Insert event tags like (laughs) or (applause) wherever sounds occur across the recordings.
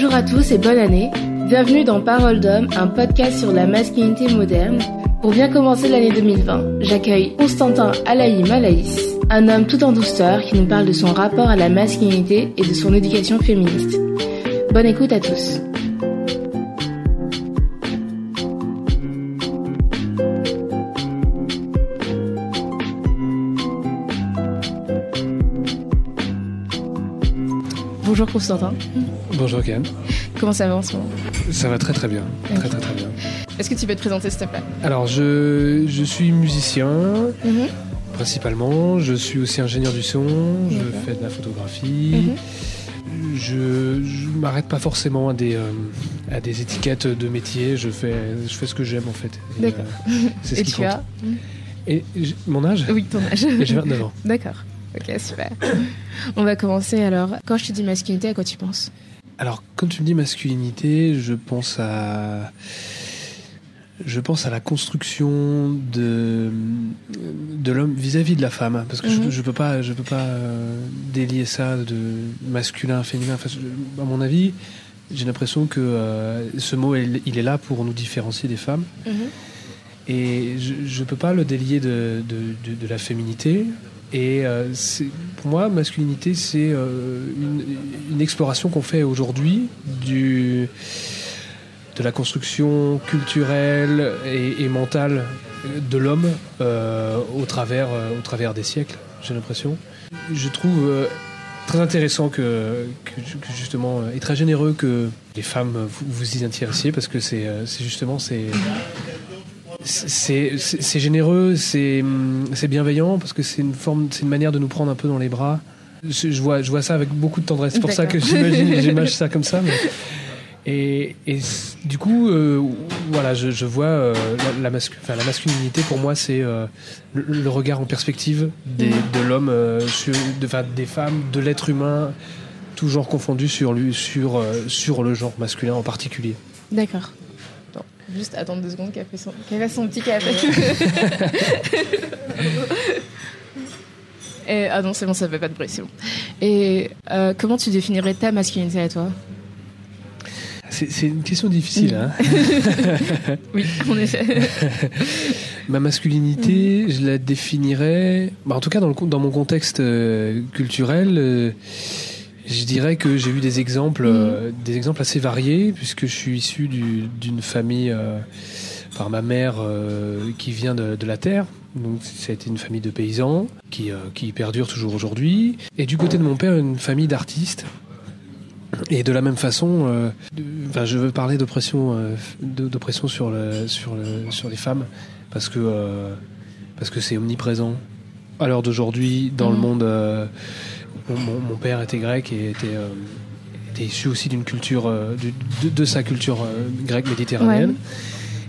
Bonjour à tous et bonne année. Bienvenue dans Parole d'homme, un podcast sur la masculinité moderne. Pour bien commencer l'année 2020, j'accueille Constantin Alaïm Alaïs, un homme tout en douceur qui nous parle de son rapport à la masculinité et de son éducation féministe. Bonne écoute à tous. Constantin. Bonjour Ken. Comment ça va en ce moment? Ça va très très bien. Très très très bien. Est-ce que tu peux te présenter s'il te plaît? Alors je, je suis musicien Mhm. principalement, je suis aussi ingénieur du son, je fais de la photographie. Mhm. Je, je m'arrête pas forcément à des, euh, à des étiquettes de métier, je fais, je fais ce que j'aime en fait. D'accord. euh, c'est ce Et qui tu compte. as? Et mon âge? Oui, ton âge. J'ai 29 ans. D'accord. Ok, super. On va commencer alors. Quand je te dis masculinité, à quoi tu penses? Alors, quand tu me dis masculinité, je pense à. Je pense à la construction de, de l'homme vis-à-vis de la femme. Parce que Mhm. je, je peux pas, je peux pas euh, délier ça de masculin, féminin. Enfin, je- à mon avis, j'ai l'impression que euh, ce mot, il, est là pour nous différencier des femmes. Et je ne peux pas le délier de, de, de- de la féminité. Et euh, pour moi, masculinité, c'est euh, une, exploration qu'on fait aujourd'hui du de la construction culturelle et, mentale de l'homme euh, au, travers, au travers des siècles, j'ai l'impression. Je trouve très intéressant que, justement, et très généreux que les femmes vous, vous y intéressiez parce que c'est c'est justement, c'est c'est généreux, c'est bienveillant parce que c'est une forme, c'est une manière de nous prendre un peu dans les bras. Je, vois, je vois ça avec beaucoup de tendresse. C'est pour ça que j'imagine, (laughs) j'imagine ça comme ça. mais- Et, du coup, euh, voilà, je, je vois euh, la, la, mascu- enfin, la masculinité pour moi, c'est euh, le, le regard en perspective des- de l'homme, de, des femmes, de l'être humain, tout genre confondu sur lui, sur sur le genre masculin en particulier. D'accord. Juste attendre deux secondes qu'elle fait son, qu'elle fasse son petit café. (laughs) Et, ah non, c'est bon, ça fait pas de bruit, c'est bon. Et euh, comment tu définirais ta masculinité à toi? C'est une question difficile. Hein (laughs) Oui, en effet. (laughs) Ma masculinité, je la définirais, bah, en tout cas dans, le, con- dans mon contexte euh, culturel, euh, je dirais que j'ai eu des exemples, euh, des exemples assez variés, puisque je suis issu du- d'une famille euh, par ma mère euh, qui vient de, de la terre. Donc ça a été une famille de paysans qui, qui perdure toujours aujourd'hui. Et du côté de mon père, une famille d'artistes. Et de la même façon, de- enfin, je veux parler d'oppression, sur, le, sur, le, sur les femmes parce que parce que c'est omniprésent. À l'heure d'aujourd'hui, dans le Mhm. monde, mon, père était grec et était, euh, était issu aussi d'une culture, euh, de, de sa culture euh, grecque méditerranéenne. Ouais.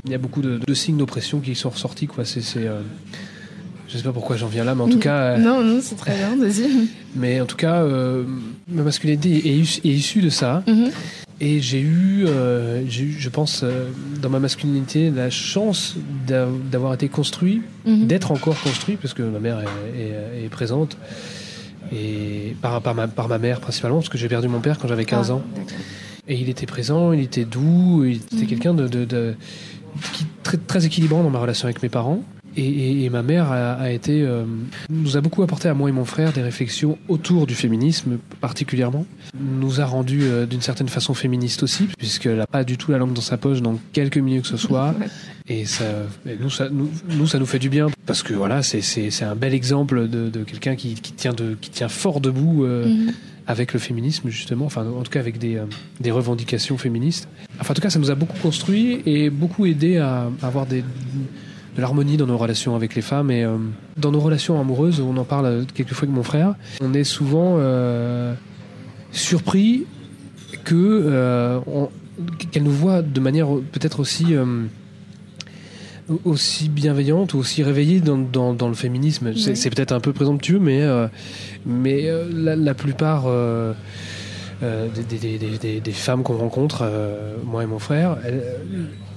Il y a beaucoup de, de signes d'oppression qui sont ressortis. Quoi. C'est, c'est, je sais pas pourquoi j'en viens là, mais en tout cas, Non, non, c'est très bien, (laughs) vas-y. mais en tout cas, ma masculinité est, issue- est issue de ça. Mhm. Et j'ai eu, j'ai eu, je pense, dans ma masculinité, la chance d'a- d'avoir été construit, Mhm. d'être encore construit, parce que ma mère est présente, et par, par, ma, par ma mère principalement, parce que j'ai perdu mon père quand j'avais 15 Ah, ans. Et il était présent, il était doux, il était Mhm. quelqu'un de, de, de- qui, très, très équilibrant dans ma relation avec mes parents. Et, ma mère a, a été, euh, nous a beaucoup apporté à moi et mon frère des réflexions autour du féminisme particulièrement. Nous a rendu euh, d'une certaine façon féministes aussi, puisqu'elle n'a pas du tout la langue dans sa poche dans quelque milieu que ce soit. (laughs) Ouais. Et, ça, et nous, ça, nous, nous, ça nous fait du bien, parce que voilà, c'est- c'est c'est un bel exemple de, de quelqu'un qui, qui, tient de, qui tient fort debout. euh, Mhm. avec le féminisme justement, enfin en tout cas avec des, euh, des revendications féministes. Enfin en tout cas ça nous a beaucoup construit et beaucoup aidé à avoir des, de l'harmonie dans nos relations avec les femmes et euh, dans nos relations amoureuses, on en parle euh, quelquefois avec mon frère, on est souvent euh, surpris que euh, qu'elle nous voit de manière peut-être aussi aussi bienveillante ou aussi réveillée dans, dans, dans le féminisme. C'est Oui. c'est peut-être un peu présomptueux, mais, mais la, la plupart des, des- femmes qu'on rencontre, euh, moi et mon frère, elles,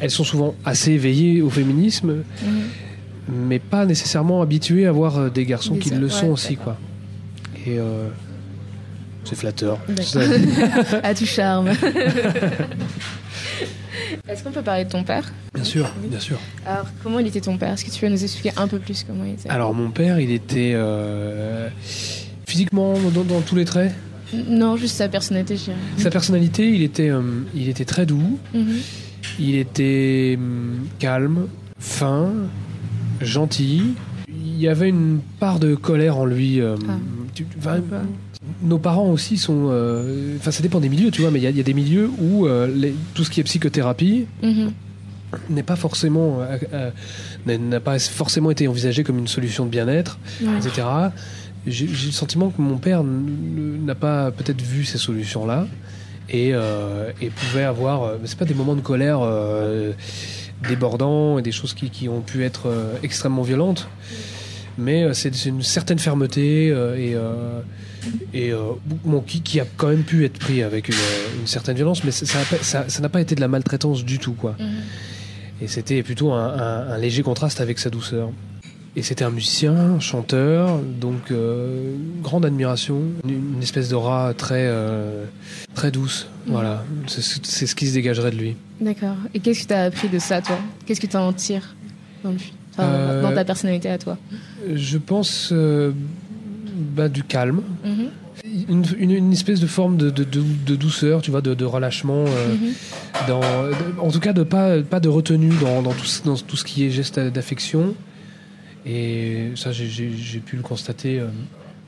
elles sont souvent assez éveillées au féminisme, Mhm. mais pas nécessairement habituées à voir euh, des garçons qui le ouais, sont aussi. Quoi. Et, euh, C'est flatteur. (laughs) à tout charme. (laughs) Est-ce qu'on peut parler de ton père? Bien sûr, bien sûr. Alors, comment il était ton père? Est-ce que tu peux nous expliquer un peu plus comment il était? Alors, mon père, il était euh, physiquement dans, tous les traits Non, juste sa personnalité, je dirais. Sa personnalité, il était, euh, il était très doux. Mhm. Il était hum, calme, fin, gentil. Il y avait une part de colère en lui. Euh, ah nos parents aussi sont. Euh, enfin, ça dépend des milieux, tu vois, mais il y, a des milieux où euh, tout ce qui est psychothérapie mhm. n'est pas forcément. Euh, n'a pas forcément été envisagé comme une solution de bien-être, etc. J'ai le sentiment que mon père n'a pas peut-être vu ces solutions-là et, et, pouvait avoir. c'est pas des moments de colère débordants et des choses qui, qui ont pu être extrêmement violentes, mais c'est une certaine fermeté et et euh, qui, a quand même pu être pris avec une, certaine violence, mais ça n'a ça, pas été de la maltraitance du tout, quoi. Mhm. Et c'était plutôt un, léger contraste avec sa douceur. Et c'était un musicien, chanteur, donc euh, grande admiration, une, espèce d'aura très, euh, très douce. Mhm. Voilà, c'est ce qui se dégagerait de lui. D'accord. Et qu'est-ce que tu as appris de ça, toi? Qu'est-ce que tu en tires dans, dans, ta personnalité à toi? Je pense bah, du calme. Mhm. une, espèce de forme de, de, douceur, tu vois, de, relâchement. Euh, mhm. dans, en tout cas, de pas, pas de retenue dans, dans, tout, dans tout ce qui est geste d'affection. Et ça, j'ai pu le constater euh,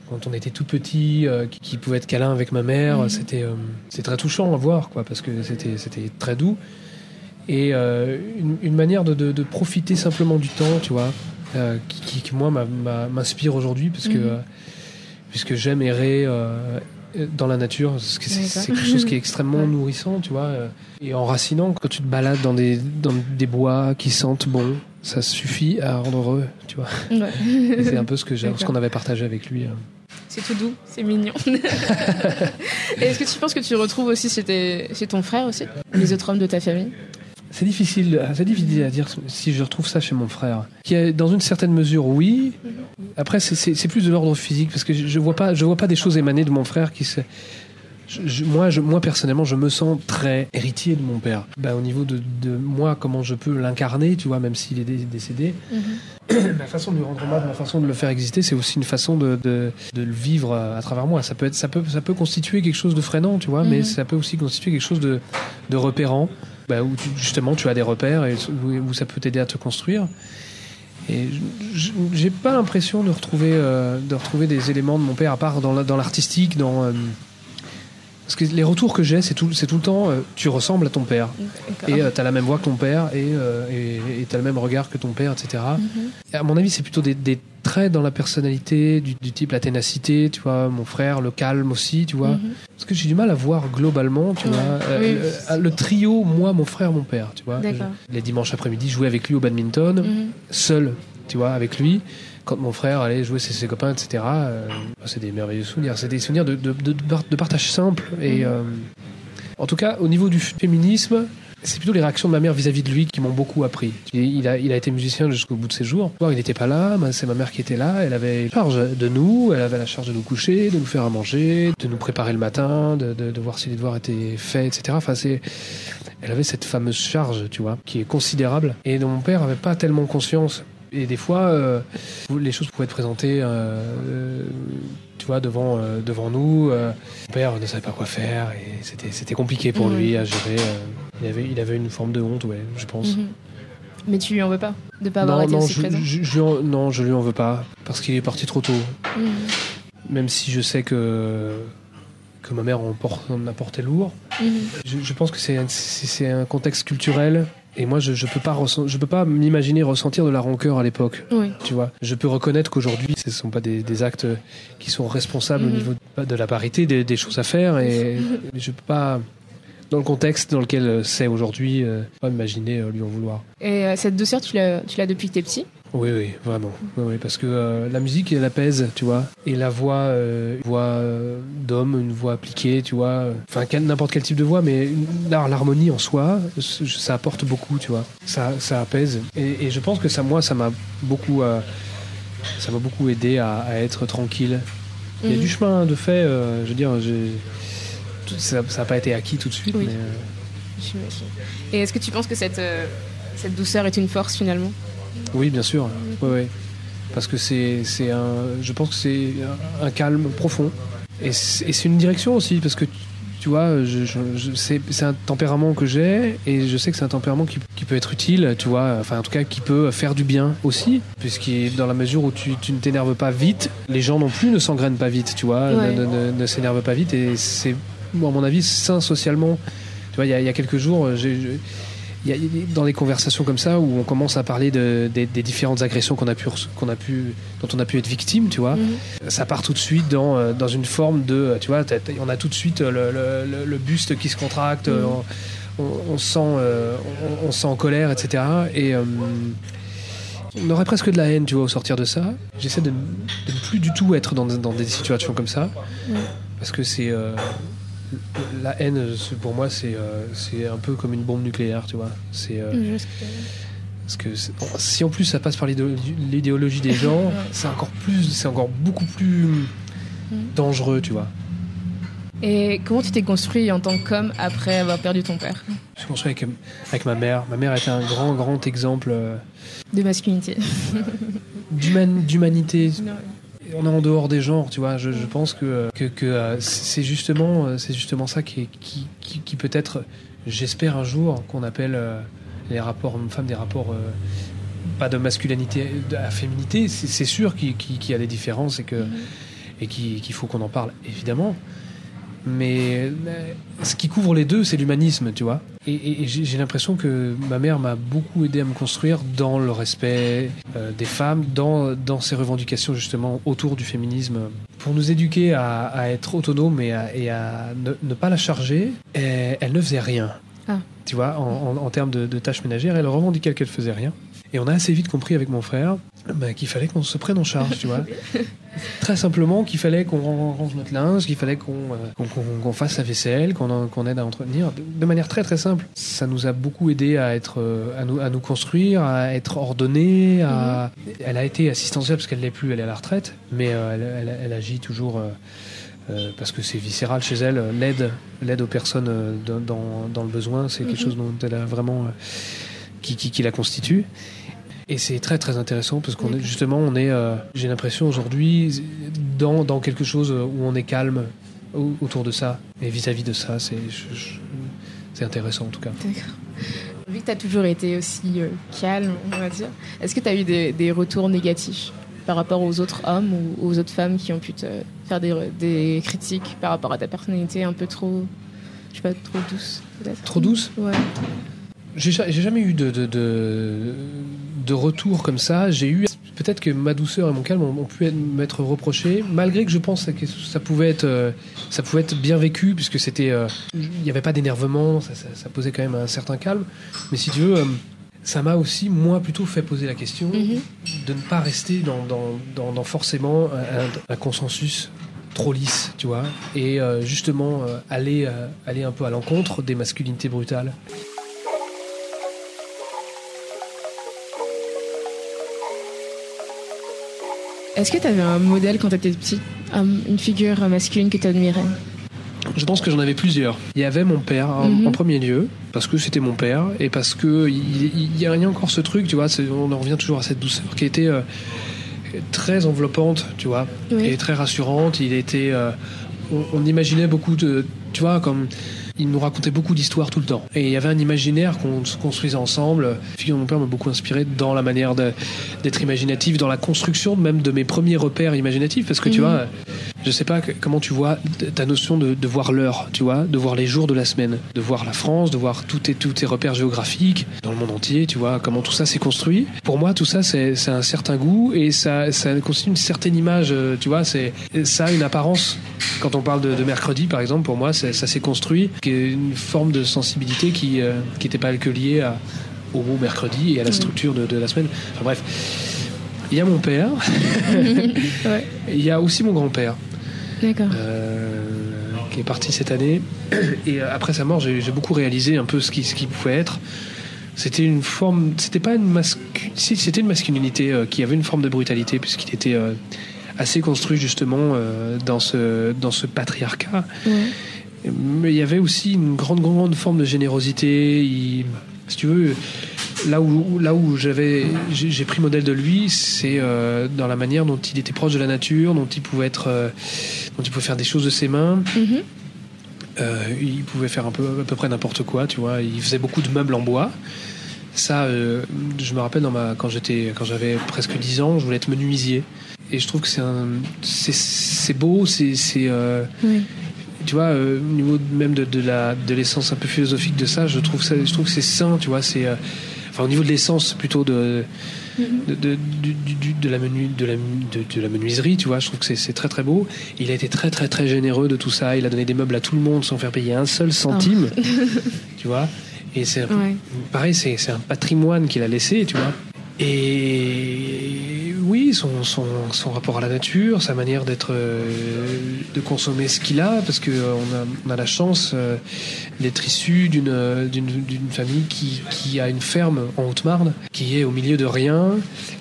quand on était tout petit, euh, qui, pouvait être câlin avec ma mère. Mhm. C'était c'est très touchant à voir, quoi, parce que c'était très doux. Et une, manière de, profiter simplement du temps, tu vois, qui, qui, moi, m'inspire aujourd'hui, parce que puisque j'aime errer euh, dans la nature, c'est quelque chose qui est extrêmement nourrissant, tu vois, euh, et enracinant. Quand tu te balades dans des, dans des bois qui sentent bon, ça suffit à rendre heureux, tu vois. c'est un peu ce que ce qu'on avait partagé avec lui. Hein. C'est tout doux, c'est mignon. (laughs) Est-ce que tu penses que tu retrouves aussi chez, chez ton frère aussi, les autres hommes de ta famille? C'est difficile, c'est difficile à dire si je retrouve ça chez mon frère. Qui est dans une certaine mesure, oui. Après, c'est plus de l'ordre physique parce que je vois pas, je vois pas des choses émaner de mon frère qui se. Moi, je, moi personnellement, je me sens très héritier de mon père. Bah, au niveau de, de, moi, comment je peux l'incarner, tu vois, même s'il est décédé. Mhm. (clears throat) ma façon de lui rendre hommage, ma façon de le faire exister, c'est aussi une façon de, de, de, le vivre à travers moi. Ça peut être, ça peut, ça peut constituer quelque chose de freinant, tu vois, mais mhm. ça peut aussi constituer quelque chose de, de repérant bah, où justement tu as des repères et où, ça peut t'aider à te construire. Et j'ai pas l'impression de retrouver euh, de retrouver des éléments de mon père à part dans l'artistique, dans, euh, parce que les retours que j'ai, c'est tout, c'est tout le temps, euh, tu ressembles à ton père. Et tu as la même voix que ton père, et tu as le même regard que ton père, etc. Mm-hmm. à mon avis, c'est plutôt des, des, traits dans la personnalité, du, type la ténacité, tu vois, mon frère, le calme aussi, tu vois. Mm-hmm. Parce que j'ai du mal à voir globalement, tu vois, euh, euh, le, trio, moi, mon frère, mon père, tu vois. les dimanches après-midi, jouer avec lui au badminton, mm-hmm. seul, tu vois, avec lui. Quand mon frère allait jouer ses, ses copains, etc. Euh, c'est des merveilleux souvenirs. C'est des souvenirs de, de, de, partage simple. Et mm-hmm. en tout cas, au niveau du féminisme, c'est plutôt les réactions de ma mère vis-à-vis de lui qui m'ont beaucoup appris. Il a, il a été musicien jusqu'au bout de ses jours. Il n'était pas là, c'est ma mère qui était là. Elle avait la charge de nous, elle avait la charge de nous coucher, de nous faire à manger, de nous préparer le matin, de, de, voir si les devoirs étaient faits, etc. Enfin, c'est, elle avait cette fameuse charge, tu vois, qui est considérable. Et dont mon père avait pas tellement conscience. Et des fois, euh, les choses pouvaient être présentées, euh, tu vois, devant, euh, devant nous. mon père ne savait pas quoi faire et c'était, c'était compliqué pour mmh. lui à gérer. Il avait, il avait une forme de honte, ouais, je pense. Mhm. Mais tu lui en veux pas de pas avoir été aussi présent Non, je lui en veux pas parce qu'il est parti trop tôt. Mhm. Même si je sais que que ma mère en, en a porté lourd. Mhm. Je, pense que c'est c'est un contexte culturel et moi, je, je peux pas je peux pas m'imaginer ressentir de la rancœur à l'époque. Tu vois, je peux reconnaître qu'aujourd'hui, ce sont pas des, des, actes qui sont responsables au niveau de, la parité, des, des, choses à faire, et (laughs) je peux pas dans le contexte dans lequel euh, c'est aujourd'hui, euh, pas imaginer euh, lui en vouloir. Et cette douceur, tu l'as, tu l'as depuis que t'es petit? Oui, oui, vraiment. Oui, parce que la musique, elle apaise, tu vois. Et la voix, une voix d'homme, une voix appliquée, tu vois. Enfin, n'importe quel type de voix, mais l'harmonie en soi, ça apporte beaucoup, tu vois. Ça, ça apaise. Et, je pense que ça, moi, ça m'a beaucoup, ça m'a beaucoup aidé à, à, être tranquille Il y a Mhm. du chemin de fait, euh, je veux dire, ça n'a pas été acquis tout de suite, Oui. mais euh. Et est-ce que tu penses que cette, euh, cette douceur est une force finalement? Oui, bien sûr. Parce que c'est, c'est un, je pense que c'est un, calme profond. Et c'est, et c'est une direction aussi, parce que tu vois, je, je- je- c'est, c'est un tempérament que j'ai, et je sais que c'est un tempérament qui, qui peut être utile, tu vois, enfin en tout cas qui peut faire du bien aussi, puisqu'il dans la mesure où tu, tu ne t'énerves pas vite, les gens non plus ne s'engrainent pas vite, tu vois, Ouais. ne, ne- ne s'énervent pas vite, et c'est, bon, à mon avis, sain socialement. Tu vois, il y a, il y a quelques jours, j'ai, y a, dans des conversations comme ça où on commence à parler de, des, des différentes agressions qu'on a pu, reço- qu'on a pu, dont on a pu être victime, tu vois, Mhm. ça part tout de suite dans, euh, dans une forme de, euh, tu vois, on a tout de suite euh, le, le- le- le buste qui se contracte, Mhm. on, on, on se sent, euh, on, on se sent en colère, etc. Et euh, on aurait presque de la haine, tu vois, au sortir de ça. J'essaie de, de ne plus du tout être dans, dans des situations comme ça, parce que c'est euh, la haine, pour moi, c'est euh, c'est un peu comme une bombe nucléaire, tu vois. C'est euh, parce que si en plus ça passe par l'idéologie des gens, c'est encore plus, c'est encore beaucoup plus dangereux, tu vois. Et comment tu t'es construit en tant qu'homme après avoir perdu ton père? Je suis construit avec, avec ma mère. Ma mère était un grand, grand exemple euh, de masculinité d'human- d'humanité. On est en dehors des genres, tu vois. Je, je pense que, que, que, euh, c'est justement, euh, c'est justement ça qui, est- qui, qui, qui peut être, j'espère un jour, qu'on appelle euh, les rapports hommes-femmes des rapports. pas de masculinité à féminité, c'est sûr qu'il y a des différences et que et qu'il faut qu'on en parle évidemment. Mais ce qui couvre les deux, c'est l'humanisme, tu vois. Et, et- et j'ai l'impression que ma mère m'a beaucoup aidé à me construire dans le respect euh, des femmes, dans, dans ses revendications justement autour du féminisme, pour nous éduquer à, à être autonomes et à, et à ne, ne pas la charger. Et elle ne faisait rien. Ah. Tu vois, en, en- en termes de, de tâches ménagères, elle revendiquait qu'elle faisait rien. Et on a assez vite compris avec mon frère bah, qu'il fallait qu'on se prenne en charge, tu vois. (laughs) Très simplement qu'il fallait qu'on range notre linge, qu'il fallait qu'on euh, qu'on- fasse la vaisselle, qu'on qu'on aide à entretenir, de, de manière très très simple. Ça nous a beaucoup aidé à être, euh, à nous, à nous construire, à être ordonnés. À... Elle a été assistentielle parce qu'elle l'est plus, elle est à la retraite, mais euh, elle, elle- elle agit toujours. euh, euh, parce que c'est viscéral chez elle, l'aide, l'aide aux personnes euh, dans, dans- le besoin, c'est quelque Mhm. chose dont elle a vraiment euh, qui, qui, qui la constitue. Et c'est très très intéressant parce qu'on est justement, on est, euh, j'ai l'impression aujourd'hui dans, dans quelque chose où on est calme au- autour de ça et vis-à-vis de ça, c'est c'est intéressant en tout cas. D'accord. Vu que tu as toujours été aussi euh, calme, on va dire, est-ce que tu as eu des, des retours négatifs par rapport aux autres hommes ou aux autres femmes qui ont pu te faire des, des critiques par rapport à ta personnalité un peu trop, je sais pas, trop douce peut-être? Trop douce? Ouais. J'ai ja- j'ai jamais eu de, de, de, de retour comme ça. J'ai eu peut-être que ma douceur et mon calme ont, pu être- m'être reprochés, malgré que je pense que ça pouvait être, euh, ça pouvait être bien vécu puisque c'était, euh, il n'y avait pas d'énervement, ça, ça- ça posait quand même un certain calme. Mais si tu veux, euh, ça m'a aussi moi plutôt fait poser la question Mhm. de ne pas rester dans, dans, dans, dans forcément un, un consensus trop lisse, tu vois, et justement aller, aller un peu à l'encontre des masculinités brutales. Est-ce que tu avais un modèle quand tu étais petit? Un- Une figure masculine que tu admirais Je pense que j'en avais plusieurs. Il y avait mon père en, Mhm. en premier lieu, parce que c'était mon père, et parce que il, il y a encore ce truc, tu vois, on en revient toujours à cette douceur qui était euh, très enveloppante, tu vois, Oui. et très rassurante. Il était, euh, on, on imaginait beaucoup de, tu vois, comme il nous racontait beaucoup d'histoires tout le temps. Et il y avait un imaginaire qu'on se construisait ensemble. Figure de mon père m'a beaucoup inspiré dans la manière d'être imaginatif, dans la construction même de mes premiers repères imaginatifs, parce que tu Mhm. vois, je sais pas comment tu vois ta notion de, de voir l'heure, tu vois, de voir les jours de la semaine, de voir la France, de voir tous tes, tous tes repères géographiques dans le monde entier, tu vois, comment tout ça s'est construit. Pour moi, tout ça, c'est un certain goût et ça, ça constitue une certaine image, euh, tu vois, c'est ça a une apparence. Quand on parle de, de mercredi, par exemple, pour moi, ça s'est construit, qui est une forme de sensibilité qui euh, qui n'était pas que liée à, au mot mercredi et à la Mhm. structure de, de la semaine. Enfin bref, il y a mon père, (laughs) Ouais. il y a aussi mon grand-père. Euh, qui est parti cette année. Et euh, après sa mort, j'ai beaucoup réalisé un peu ce qui, ce qui pouvait être. C'était une forme, c'était pas une mascu- si c'était une masculinité euh, qui avait une forme de brutalité puisqu'il était assez construit justement dans ce dans ce patriarcat. Mais il y avait aussi une grande grande forme de générosité. Il, si tu veux, là où là où j'avais j'ai pris modèle de lui, c'est dans la manière dont il était proche de la nature, dont il pouvait être, il pouvait faire des choses de ses mains. Mhm. Euh, il pouvait faire un peu à peu près n'importe quoi, tu vois. Il faisait beaucoup de meubles en bois. Ça, euh, je me rappelle dans ma, quand j'étais, quand j'avais presque 10 ans, je voulais être menuisier. Et je trouve que c'est un, c'est, c'est beau, c'est, c'est, euh, Oui. tu vois, au niveau même de, de la, de l'essence un peu philosophique de ça, je trouve ça, je trouve que c'est sain, tu vois, c'est, enfin au niveau de l'essence plutôt de, de, de, du- du- du- de la menu, de la, de, de la menuiserie, tu vois, je trouve que c'est, très très beau. Il a été très très très généreux de tout ça. Il a donné des meubles à tout le monde sans faire payer un seul centime, (laughs) tu vois? Et c'est Ouais. pareil, c'est, un patrimoine qu'il a laissé, tu vois. Et son, son, rapport à la nature, sa manière d'être, euh, de consommer ce qu'il a, parce que euh, a, on a la chance euh, d'être issu d'une famille qui, qui a une ferme en Haute-Marne, qui est au milieu de rien,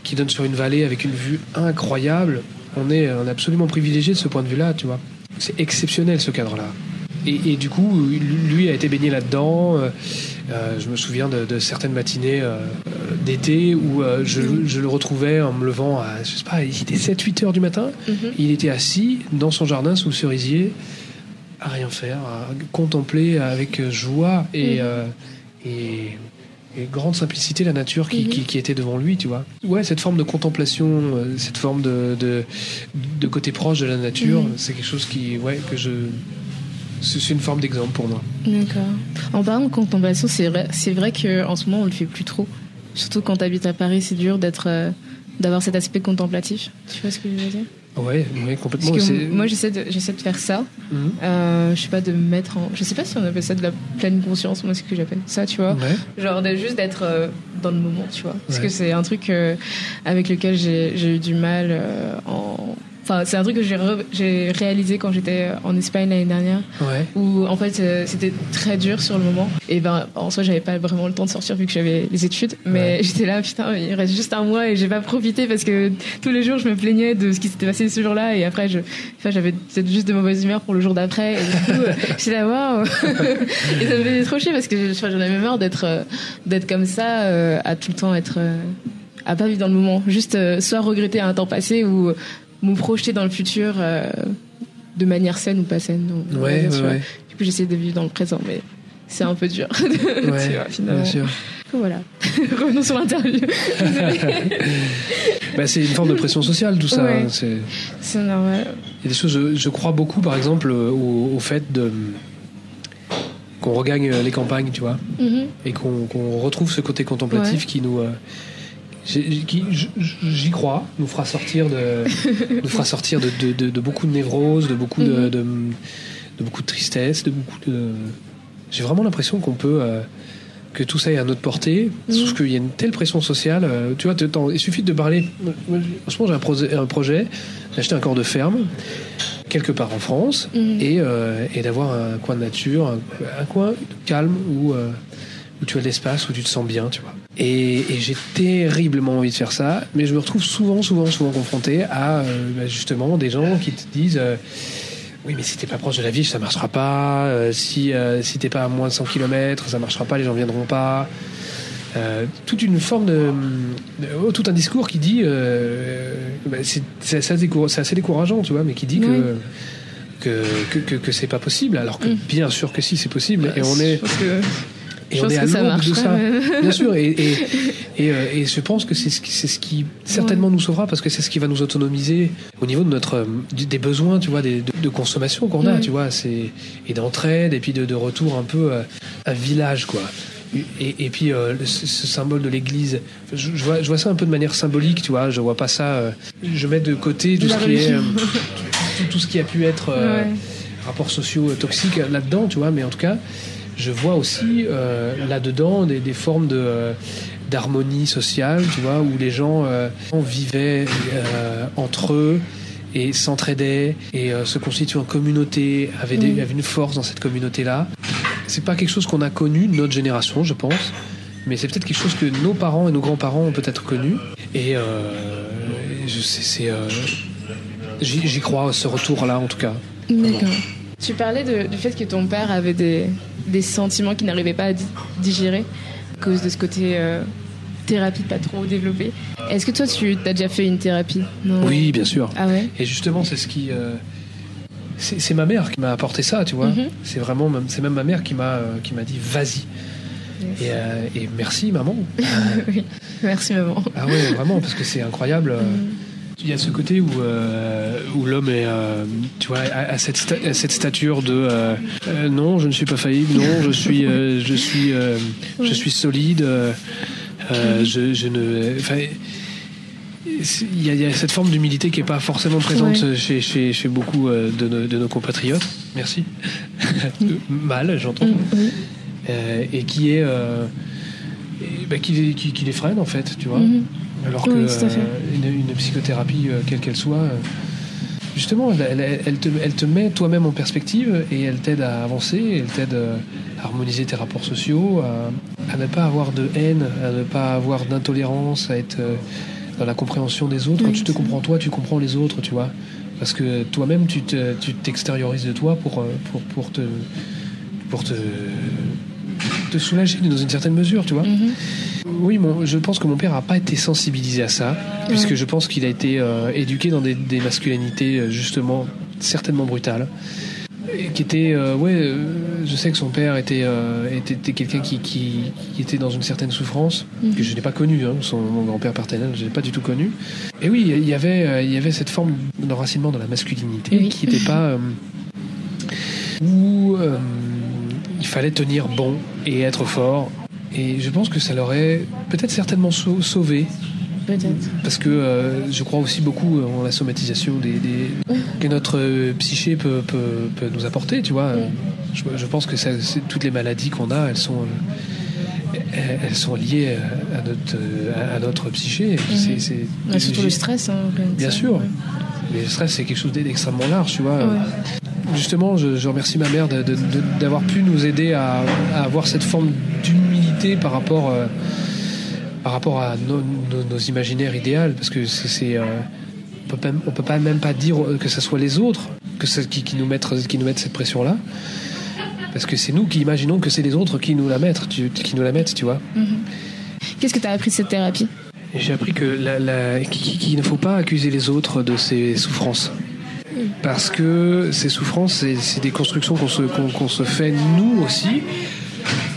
qui donne sur une vallée avec une vue incroyable. On est, on est absolument privilégié de ce point de vue-là, tu vois. C'est exceptionnel ce cadre-là. Et, et du coup, lui a été baigné là-dedans. Euh, euh, je me souviens de, de certaines matinées euh, d'été où euh, je, je le retrouvais en me levant à, je sais pas, il était 7-8 heures du matin. Mhm. Il était assis dans son jardin sous le cerisier, à rien faire, à contempler avec joie et, Mhm. et, et grande simplicité la nature qui, Mhm. qui, qui était devant lui, tu vois. Ouais, cette forme de contemplation, cette forme de, de, de côté proche de la nature, c'est quelque chose qui, ouais, que je. C'est une forme d'exemple pour moi. D'accord. En parlant de contemplation, c'est vrai, c'est vrai qu'en ce moment, on le fait plus trop. Surtout quand tu habites à Paris, c'est dur d'être, euh, d'avoir cet aspect contemplatif. Tu vois ce que je veux dire? Ouais, ouais, complètement. Parce que c'est- moi, j'essaie de, j'essaie de faire ça. Mhm. Euh, je sais pas, de me mettre en. Je sais pas si on appelle ça de la pleine conscience, moi, c'est ce que j'appelle ça, tu vois. Ouais. Genre de juste d'être euh, dans le moment, tu vois. Parce Ouais. que c'est un truc euh, avec lequel j'ai j'ai eu du mal en. Enfin, c'est un truc que j'ai réalisé quand j'étais en Espagne l'année dernière, Ouais. où en fait euh, c'était très dur sur le moment. Et ben en soi, j'avais pas vraiment le temps de sortir vu que j'avais les études, mais Ouais. (laughs) j'étais là, putain, il reste juste un mois et j'ai pas profité parce que tous les jours je me plaignais de ce qui s'était passé ce jour-là et après je, enfin, j'avais peut-être juste de mauvaise humeur pour le jour d'après. Et du coup, euh, (laughs) j'étais là, waouh! (laughs) et ça me faisait trop chier parce que j'en avais marre d'être euh, d'être comme ça, euh, à tout le temps être euh, à pas vivre dans le moment, juste euh, soit regretter un temps passé ou me projeter dans le futur euh, de manière saine ou pas saine. donc, Ouais, ouais. Du coup, j'essaie de vivre dans le présent, mais c'est un peu dur. (laughs) tu vois, finalement. bien sûr. Voilà. (laughs) Revenons sur l'interview. (laughs) Bah, c'est une forme de pression sociale, tout ça. Hein, c'est- c'est normal. Il y a des choses, je, je crois beaucoup, par exemple, euh, au, au fait de qu'on regagne les campagnes, tu vois, Mhm. et qu'on retrouve ce côté contemplatif qui nous, euh, j'y crois, nous fera sortir de, (laughs) nous fera sortir de, de, de- de beaucoup de névrose, de beaucoup de, Mhm. de, de beaucoup de tristesse, de beaucoup de. J'ai vraiment l'impression qu'on peut. euh, que tout ça est à notre portée, Mhm. sauf qu'il y a une telle pression sociale. euh, tu vois, il suffit de parler. Moi, Franchement, j'ai un, projet- un projet d'acheter un corps de ferme quelque part en France Mhm. et, euh, et d'avoir un coin de nature, un, un coin calme où, euh, où tu as de l'espace, où tu te sens bien, tu vois. Et, et j'ai terriblement envie de faire ça, mais je me retrouve souvent, souvent, souvent confronté à euh, bah, justement des gens qui te disent. euh, oui, mais si t'es pas proche de la ville, ça marchera pas. Euh, si euh, si t'es pas à moins de 100 km, ça marchera pas, les gens viendront pas. Euh, toute une forme de, de- oh, tout un discours qui dit, euh, bah, c'est assez, assez décourageant, tu vois, mais qui dit Oui. que que que, que, c'est pas possible, alors que Mm. bien sûr que si c'est possible, et on est et je on pense est à l'aube de ça. (laughs) Bien sûr, et, et, et, euh, et je pense que c'est ce qui, c'est ce qui certainement nous sauvera parce que c'est ce qui va nous autonomiser au niveau de notre euh, des besoins, tu vois, des, de, de consommation qu'on a, Ouais. tu vois, c'est et d'entraide et puis de, de retour un peu euh, un village, quoi. Et, et puis euh, ce, ce symbole de l'Église, je, je vois, je vois ça un peu de manière symbolique, tu vois. Je vois pas ça. euh, je mets de côté tout La ce qui est euh, tout, tout ce qui a pu être euh, Ouais. rapports sociaux toxiques là-dedans, tu vois. Mais en tout cas, je vois aussi euh, là-dedans des, des formes de euh, d'harmonie sociale, tu vois, où les gens euh, vivaient euh, entre eux et s'entraidaient et euh, se constituaient en communauté, avaient, des- avaient une force dans cette communauté-là. C'est pas quelque chose qu'on a connu de notre génération, je pense, mais c'est peut-être quelque chose que nos parents et nos grands-parents ont peut-être connu. Et euh, je sais, c'est euh, j'y crois, ce retour-là en tout cas. D'accord. Tu parlais du fait que ton père avait des, des sentiments qu'il n'arrivait pas à digérer à cause de ce côté euh, thérapie pas trop développé. Est-ce que toi, tu as déjà fait une thérapie? Oui, bien sûr. Ah ouais? Et justement, c'est ce qui. Euh, c'est ma mère qui m'a apporté ça, tu vois. Mhm. C'est vraiment, c'est même ma mère qui m'a euh, qui m'a dit vas-y. Et, et, merci maman. (laughs) oui, merci maman. Ah ouais, vraiment, parce que c'est incroyable. Mhm. Il y a ce côté où, euh, où l'homme est, euh, tu vois, à, cette, cette stature de euh, non, je ne suis pas faillible, non, je suis, je suis, je suis solide. Je, je, ne, il y, a, cette forme d'humilité qui n'est pas forcément présente chez, chez, chez, beaucoup de nos, de nos, compatriotes. Merci. (laughs) Mal, j'entends. Mm, et qui est, bah, qui, qui, les freine en fait, tu vois. Mm-hmm. Alors que euh, une, psychothérapie, euh, quelle qu'elle soit, euh, justement, elle, te, met toi-même en perspective et elle t'aide à avancer, elle t'aide à harmoniser tes rapports sociaux, à, ne pas avoir de haine, à ne pas avoir d'intolérance, à être dans la compréhension des autres. Quand tu te comprends toi, tu comprends les autres, tu vois. Parce que toi-même, tu t'extériorises de toi pour, pour, te, pour te, te soulager dans une certaine mesure, tu vois. Mm-hmm. Oui, je pense que mon père n'a pas été sensibilisé à ça, puisque je pense qu'il a été euh, éduqué dans des, masculinités euh, justement certainement brutales. qui était, euh, ouais, je sais que son père était, était, quelqu'un qui, qui, était dans une certaine souffrance, mhm. que je n'ai pas connue, hein, son, mon grand-père paternel, je ne l'ai pas du tout connu. Et oui, il y avait, il y avait cette forme d'enracinement dans la masculinité qui n'était pas. où il fallait tenir bon et être fort et je pense que ça l'aurait peut-être certainement sauvé. Peut-être. Parce que euh, je crois aussi beaucoup en la somatisation des, (laughs) que notre psyché peut, peut, peut, nous apporter, tu vois. Je, pense que ça, toutes les maladies qu'on a, elles sont, elles sont liées à notre, à notre psyché. C'est, surtout le stress. Hein, bien sûr. Le stress, c'est quelque chose d'extrêmement large, tu vois. Justement, je, remercie ma mère d'avoir pu nous aider à, à avoir cette forme d'humilité par rapport, euh, par rapport à nos, imaginaires idéaux, parce que c'est, euh, on peut, peut pas même pas dire que ce soit les autres que qui, qui, nous mettent, qui nous mettent cette pression-là, parce que c'est nous qui imaginons que c'est les autres qui nous la mettent, qui nous la mettent, tu vois. Mm-hmm. Qu'est-ce que tu as appris de cette thérapie? J'ai appris que qu'il ne faut pas accuser les autres de ces souffrances. Parce que ces souffrances, c'est des constructions qu'on se, se fait nous aussi,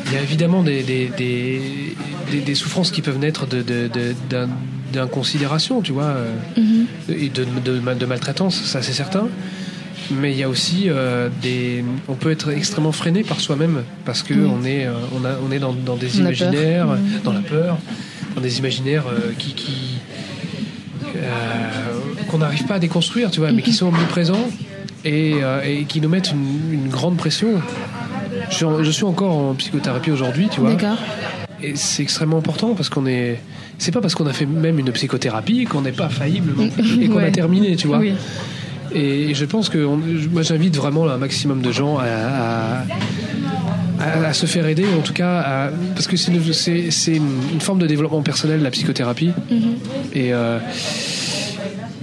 il y a évidemment des, des, des, souffrances qui peuvent naître d'inconsidération, tu vois, euh, mhm. et de, de, maltraitance, ça c'est certain. Mais il y a aussi euh, des. On peut être extrêmement freiné par soi-même parce que on est, euh, on, a, on est dans, dans des imaginaires, mhm. dans la peur, dans des imaginaires qui, qui qu'on n'arrive pas à déconstruire, tu vois, mais qui sont omniprésents et, et qui nous mettent une, une grande pression. Je suis, encore en psychothérapie aujourd'hui, tu vois. D'accord. Et c'est extrêmement important parce qu'on est. C'est pas parce qu'on a fait même une psychothérapie qu'on n'est pas faillible et qu'on a terminé, tu vois. Et je pense que moi j'invite vraiment un maximum de gens à, à, se faire aider, en tout cas, parce que c'est une, une, forme de développement personnel, la psychothérapie. Mm-hmm. Et. Euh,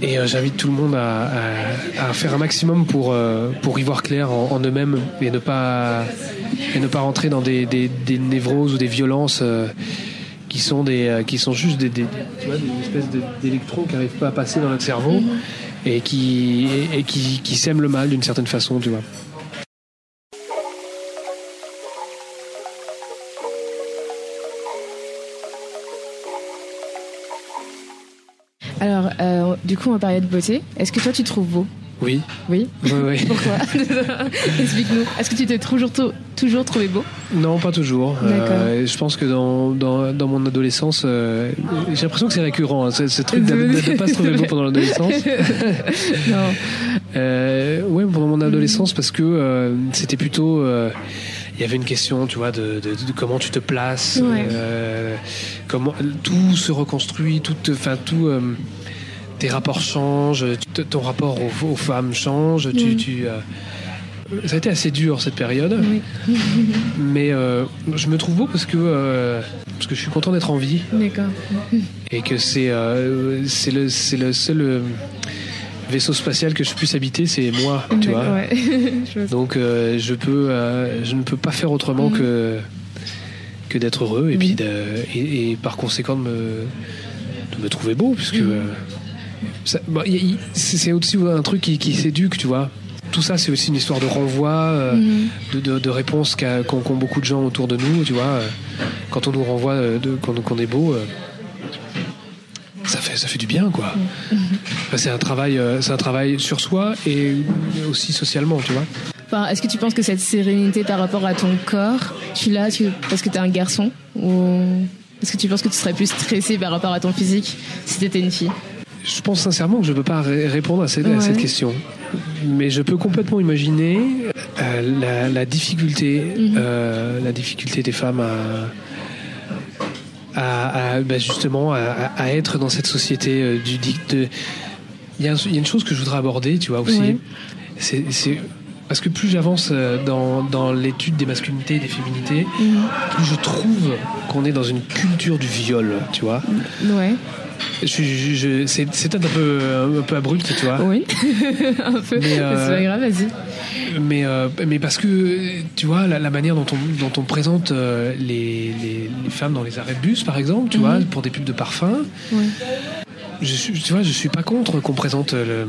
et euh, j'invite tout le monde à, à, faire un maximum pour, euh, pour y voir clair en, eux-mêmes et ne pas, et ne pas rentrer dans des, des, des névroses ou des violences euh, qui, sont des, qui sont juste des, des, tu vois, des espèces d'électrons qui n'arrivent pas à passer dans notre cerveau mm-hmm. et qui, et, qui, qui sèment le mal d'une certaine façon, tu vois. Alors, euh, du coup, on parlait de beauté. Est-ce que toi, tu te trouves beau? Oui. Oui? Oui, (laughs) Pourquoi? (laughs) Explique-nous. Est-ce que tu t'es toujours, toujours trouvé beau? Non, pas toujours. Euh, je pense que dans, dans, dans mon adolescence, euh, j'ai l'impression que c'est récurrent, hein, ce, truc de ne pas se trouver beau pendant l'adolescence. (laughs) non. Euh, oui, pendant mon adolescence, parce que c'était plutôt il y avait une question, tu vois, de, de, de comment tu te places, euh, comment tout se reconstruit, tout, enfin tout, euh, tes rapports changent, ton rapport aux, femmes change. Tu, tu euh, ça a été assez dur cette période, (laughs) mais je me trouve beau parce que parce que je suis content d'être en vie. D'accord. Et que c'est c'est le c'est le seul vaisseau spatial que je puisse habiter, c'est moi, tu vois. Ouais. (laughs) Donc euh, je peux, euh, je ne peux pas faire autrement Mhm. que que d'être heureux et puis de, et, et par conséquent de me de me trouver beau, puisque Mhm. euh, c'est aussi un truc qui, qui s'éduque, tu vois. Tout ça, c'est aussi une histoire de renvoi, euh, de, de, de réponses qu'ont beaucoup de gens autour de nous, tu vois. Quand on nous renvoie qu'on est beau, ça fait ça fait du bien, quoi. Enfin, c'est un travail, euh, c'est un travail sur soi et aussi socialement, tu vois. Enfin, est-ce que tu penses que cette sérénité par rapport à ton corps, tu l'as tu- parce que t'es un garçon ou est-ce que tu penses que tu serais plus stressé par rapport à ton physique si t'étais une fille? Je pense sincèrement que je ne peux pas ré- répondre à cette, à Ouais. cette question. Mais je peux complètement imaginer euh, la, la difficulté, Mhm. euh, la difficulté des femmes à, à, à, bah, justement à, être dans cette société euh, du de- Il y, a y une chose que je voudrais aborder, tu vois aussi. Ouais. C'est parce que plus j'avance euh, dans, dans l'étude des masculinités et des féminités, plus je trouve qu'on est dans une culture du viol, tu vois. Ouais. Je, je- je- c'est peut-être un peu, un peu abrupt, tu vois. Oui. (laughs) un peu. Mais, euh, C'est pas grave, vas-y. Mais, euh, mais parce que, tu vois, la, la manière dont on, dont on présente euh, les, les, les femmes dans les arrêts de bus, par exemple, tu Mhm. vois, pour des pubs de parfum, Ouais. Je suis, tu vois, je suis pas contre qu'on présente le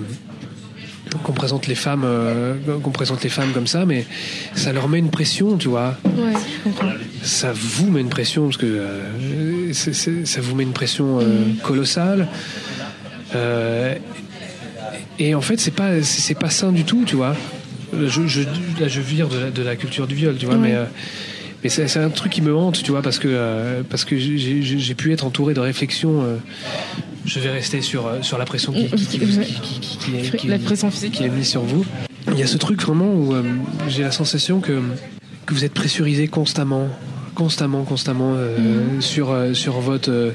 qu'on présente les femmes euh, qu'on présente les femmes comme ça mais ça leur met une pression tu vois Ouais, ça vous met une pression parce que euh, ça vous met une pression euh, Mhm. colossale Euh, et en fait c'est pas c'est pas sain du tout tu vois je, je, là je vire de la, de la culture du viol tu vois Ouais. mais euh, mais c'est un truc qui me hante tu vois parce que euh, parce que j'ai- pu être entouré de réflexions euh, je vais rester sur euh, sur la pression qui, qui, est- qui- La pression physique. qui est mise sur vous. Il y a ce truc vraiment où euh, j'ai la sensation que, que vous êtes pressurisé constamment, constamment, constamment euh, sur, euh, sur, votre,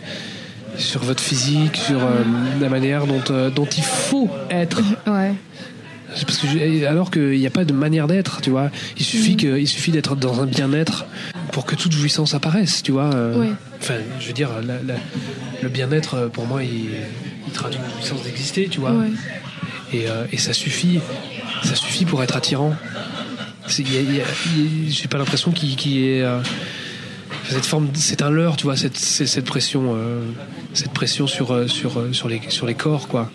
sur votre physique, sur euh, la manière dont, euh, dont il faut être. Ouais. Parce que alors qu'il n'y a pas de manière d'être, tu vois. Il suffit, que, il suffit d'être dans un bien-être pour que toute jouissance apparaisse, tu vois. euh. Ouais. Enfin, je veux dire, la- la- le bien-être, euh, pour moi, il, il traduit une jouissance d'exister, tu vois. Ouais. Et, euh, et ça suffit, ça suffit pour être attirant. J'ai pas l'impression qu'il ait euh, cette forme, c'est un leurre, tu vois, cette, pression, euh, cette pression sur sur sur les sur les corps, quoi.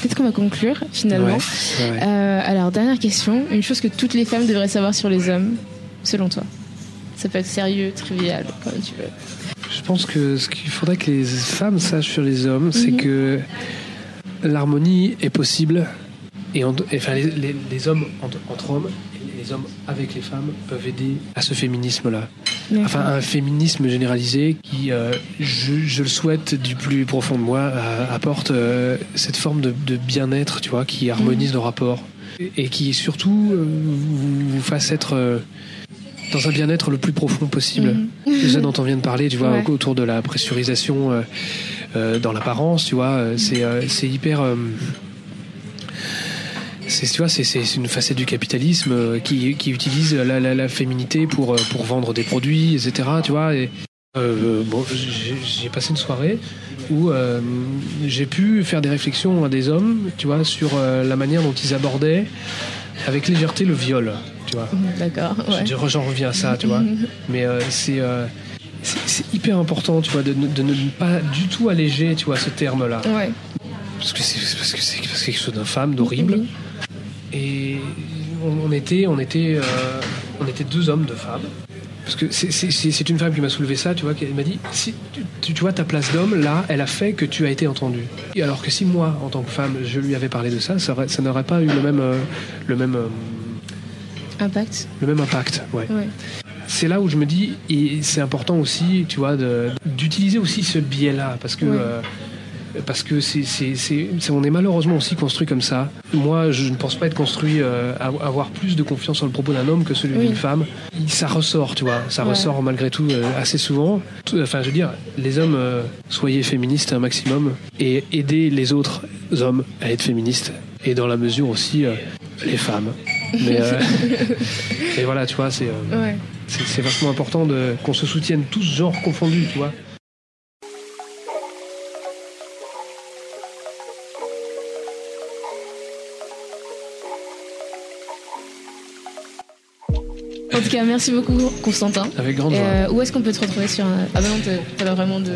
Peut-être qu'on va conclure finalement. Ouais. Euh, alors, dernière question. Une chose que toutes les femmes devraient savoir sur les hommes, selon toi? Ça peut être sérieux, trivial, comme tu veux. Je pense que ce qu'il faudrait que les femmes sachent sur les hommes, c'est Mhm. que l'harmonie est possible. Et, en- et enfin, les, les- les hommes entre, entre hommes et les hommes avec les femmes peuvent aider à ce féminisme-là. Enfin, un féminisme généralisé qui, euh, je, je le souhaite du plus profond de moi, euh, apporte euh, cette forme de, de bien-être, tu vois, qui harmonise nos rapports et, et qui surtout vous, vous fasse être dans un bien-être le plus profond possible. C'est ça dont on vient de parler, tu vois, Ouais. autour de la pressurisation euh, euh, dans l'apparence, tu vois, euh, c'est c'est hyper. c'est tu vois, c'est une facette du capitalisme qui, qui utilise la, la, la féminité pour pour vendre des produits, etc. Tu vois. Et, euh, bon, j'ai j'ai passé une soirée où euh, j'ai pu faire des réflexions à des hommes, tu vois, sur euh, la manière dont ils abordaient avec légèreté le viol, tu vois. D'accord, ouais. Je- J'en reviens à ça, tu vois. (laughs) Mais euh, c'est euh, c'est hyper important, tu vois, de, ne- de ne pas du tout alléger, tu vois, ce terme-là, Ouais. parce que c'est parce que c'est parce que c'est quelque chose d'infâme, d'horrible. Oui. Et on, on était, on était, euh, on était deux hommes, deux femmes. Parce que c'est- une femme qui m'a soulevé ça, tu vois, qui m'a dit si tu, vois ta place d'homme là, elle a fait que tu as été entendu. Et alors que si moi, en tant que femme, je lui avais parlé de ça, ça, aurait- ça n'aurait pas eu le même, euh, le même, euh, Impact. le même impact. Ouais. Ouais. c'est là où je me dis, et c'est important aussi, tu vois, d'utiliser aussi ce biais-là, parce que, Ouais. euh, parce que c'est, c'est, c'est- c'est- on est malheureusement aussi construit comme ça. Moi, je ne pense pas être construit euh, à avoir plus de confiance sur le propos d'un homme que celui Oui. d'une femme. Ça ressort, tu vois, ça Ouais. ressort malgré tout euh, assez souvent. Tout- Enfin, je veux dire, les hommes, euh, soyez féministes un maximum et aidez les autres hommes à être féministes, et dans la mesure aussi les femmes. Mais, (laughs) mais voilà, tu vois, c'est. Ouais. c'est c'est vachement important de, qu'on se soutienne tous genres confondus, tu vois. Cas, merci beaucoup, Constantin. Avec grande joie. où est-ce qu'on peut te retrouver sur un... Ah bah non, t'as pas vraiment de.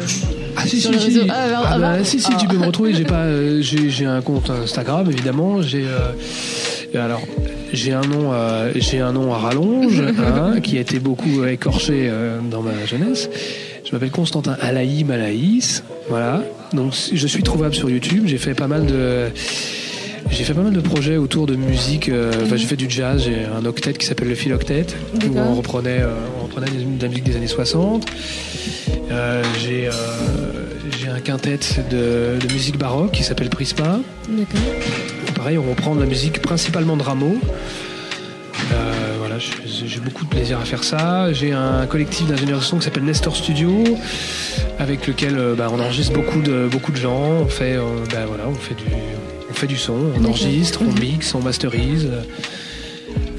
Ah si, sur si, les si. réseaux. Ah, bah, Ah, ah, bah, si, si, tu peux me retrouver. J'ai pas, euh, (laughs) j'ai, un compte Instagram évidemment. J'ai, euh, alors, j'ai un nom, euh, j'ai un nom à rallonge, (laughs) hein, qui a été beaucoup écorché euh, dans ma jeunesse. Je m'appelle Constantin Alaï Malaïs. Voilà. Donc, je suis trouvable sur YouTube. J'ai fait pas mal de j'ai fait pas mal de projets autour de musique. euh, Enfin, j'ai fait du jazz. J'ai un octet qui s'appelle le Phil Octet, où on reprenait, euh, on reprenait de la musique des années 60. Euh, j'ai, euh, j'ai un quintet de, de musique baroque qui s'appelle Prisma. D'accord. Pareil, on reprend de la musique principalement de Rameau. Euh, voilà, j'ai j'ai beaucoup de plaisir à faire ça. J'ai un collectif d'ingénieurs de son qui s'appelle Nestor Studio, avec lequel bah, on enregistre beaucoup de beaucoup de gens. On fait, bah, voilà, on fait du, fait du son, on enregistre, on Mhm. mixe, on masterise,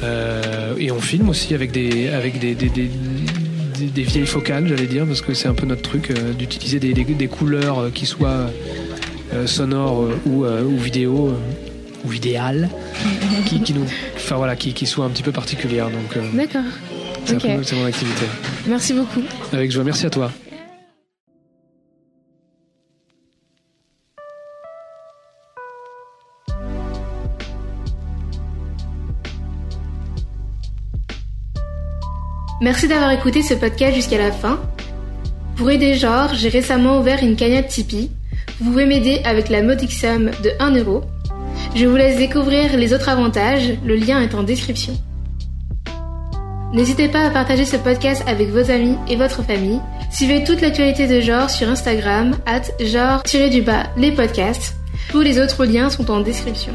Euh, et on filme aussi avec des avec des, des, des- des- des vieilles focales, j'allais dire, parce que c'est un peu notre truc euh, d'utiliser des, couleurs euh, qui soient euh, sonores ou, ou vidéo ou vidéales, qui, qui nous, enfin voilà, qui, qui soient un petit peu particulières. Donc D'accord. c'est mon activité. Merci beaucoup. Avec joie, merci à toi. Merci d'avoir écouté ce podcast jusqu'à la fin. Pour aider Genre, j'ai récemment ouvert une cagnotte Tipeee. Vous pouvez m'aider avec la modique somme de 1 euro. Je vous laisse découvrir les autres avantages, le lien est en description. N'hésitez pas à partager ce podcast avec vos amis et votre famille. Suivez toute l'actualité de Genre sur Instagram, at genre-du-bas les podcasts. Tous les autres liens sont en description.